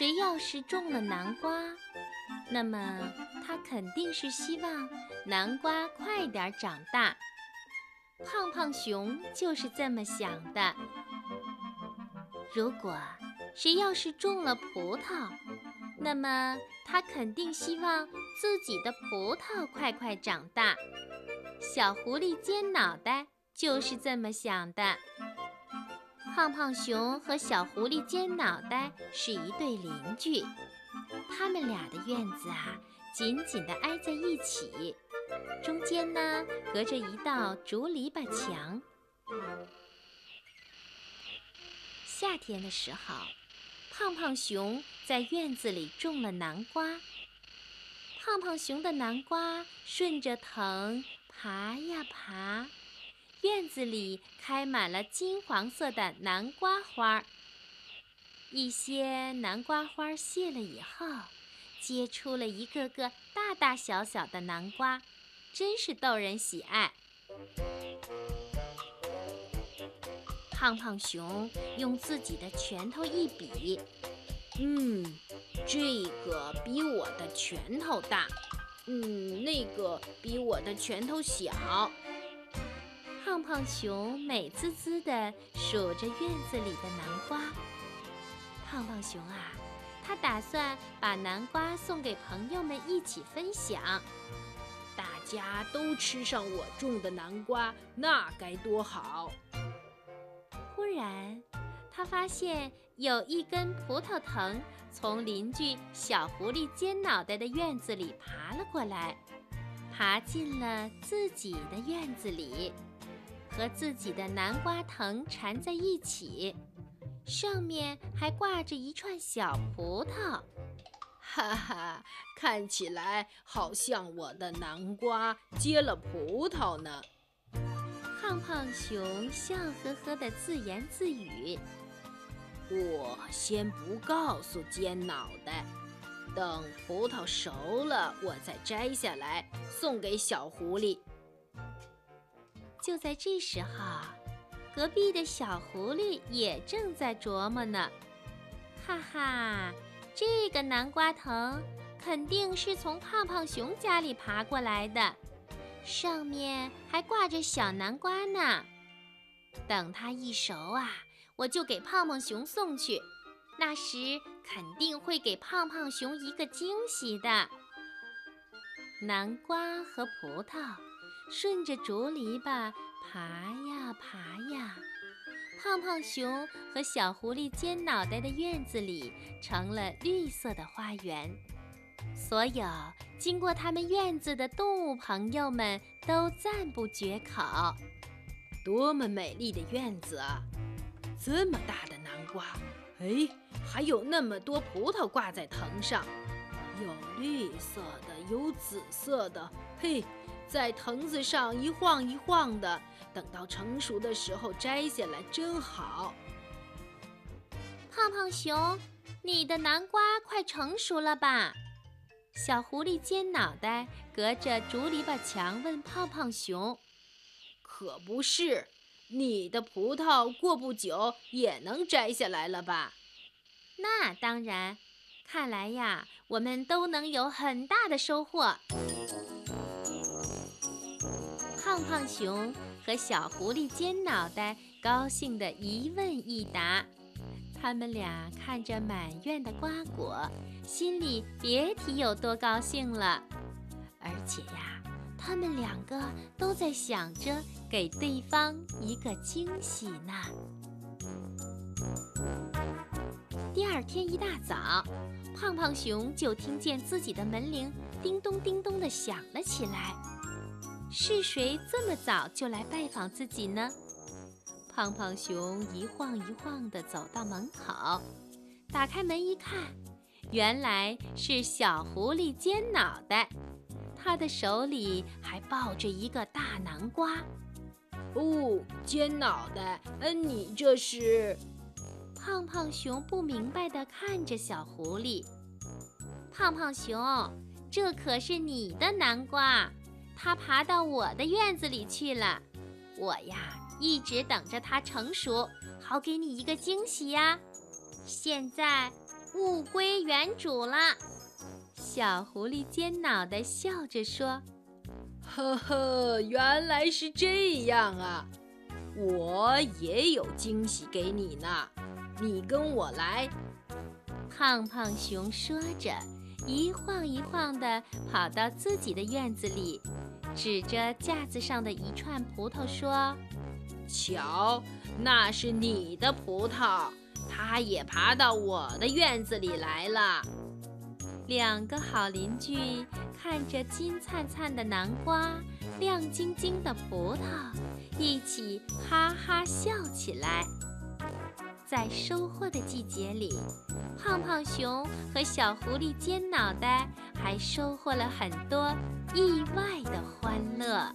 谁要是种了南瓜，那么他肯定是希望南瓜快点长大。胖胖熊就是这么想的。如果谁要是种了葡萄，那么他肯定希望自己的葡萄快快长大。小狐狸尖脑袋就是这么想的。胖胖熊和小狐狸尖脑袋是一对邻居，他们俩的院子啊紧紧地挨在一起，中间呢隔着一道竹篱笆墙。夏天的时候，胖胖熊在院子里种了南瓜。胖胖熊的南瓜顺着藤爬呀爬。院子里开满了金黄色的南瓜花，一些南瓜花谢了以后，结出了一个个大大小小的南瓜，真是逗人喜爱。胖胖熊用自己的拳头一比，嗯，这个比我的拳头大，嗯，那个比我的拳头小。胖胖熊美滋滋地数着院子里的南瓜。胖胖熊啊，他打算把南瓜送给朋友们一起分享，大家都吃上我种的南瓜，那该多好！忽然，他发现有一根葡萄藤从邻居小狐狸尖脑袋的院子里爬了过来，爬进了自己的院子里。和自己的南瓜藤缠在一起，上面还挂着一串小葡萄，哈哈，看起来好像我的南瓜结了葡萄呢。胖胖熊笑呵呵地自言自语：“我先不告诉尖脑袋，等葡萄熟了，我再摘下来送给小狐狸。”就在这时候，隔壁的小狐狸也正在琢磨呢。哈哈，这个南瓜藤肯定是从胖胖熊家里爬过来的，上面还挂着小南瓜呢。等它一熟啊，我就给胖胖熊送去，那时肯定会给胖胖熊一个惊喜的。南瓜和葡萄。顺着竹篱笆爬呀爬呀，胖胖熊和小狐狸尖脑袋的院子里成了绿色的花园。所有经过他们院子的动物朋友们都赞不绝口：“多么美丽的院子啊！这么大的南瓜，哎，还有那么多葡萄挂在藤上，有绿色的，有紫色的，嘿。”在藤子上一晃一晃的，等到成熟的时候摘下来，真好。胖胖熊，你的南瓜快成熟了吧？小狐狸尖脑袋隔着竹篱笆墙问胖胖熊：“可不是，你的葡萄过不久也能摘下来了吧？”那当然，看来呀，我们都能有很大的收获。胖胖熊和小狐狸尖脑袋高兴地一问一答，他们俩看着满院的瓜果，心里别提有多高兴了。而且呀，他们两个都在想着给对方一个惊喜呢。第二天一大早，胖胖熊就听见自己的门铃叮咚叮咚的响了起来。是谁这么早就来拜访自己呢？胖胖熊一晃一晃地走到门口，打开门一看，原来是小狐狸尖脑袋，他的手里还抱着一个大南瓜。哦，尖脑袋，嗯，你这是？胖胖熊不明白地看着小狐狸。胖胖熊，这可是你的南瓜。它爬到我的院子里去了，我呀一直等着它成熟，好给你一个惊喜呀。现在物归原主了。小狐狸尖脑袋笑着说：“呵呵，原来是这样啊！我也有惊喜给你呢，你跟我来。”胖胖熊说着，一晃一晃地跑到自己的院子里，指着架子上的一串葡萄说：“瞧，那是你的葡萄。”它也爬到我的院子里来了。两个好邻居看着金灿灿的南瓜、亮晶晶的葡萄，一起哈哈笑起来。在收获的季节里，胖胖熊和小狐狸尖脑袋还收获了很多意外的欢乐。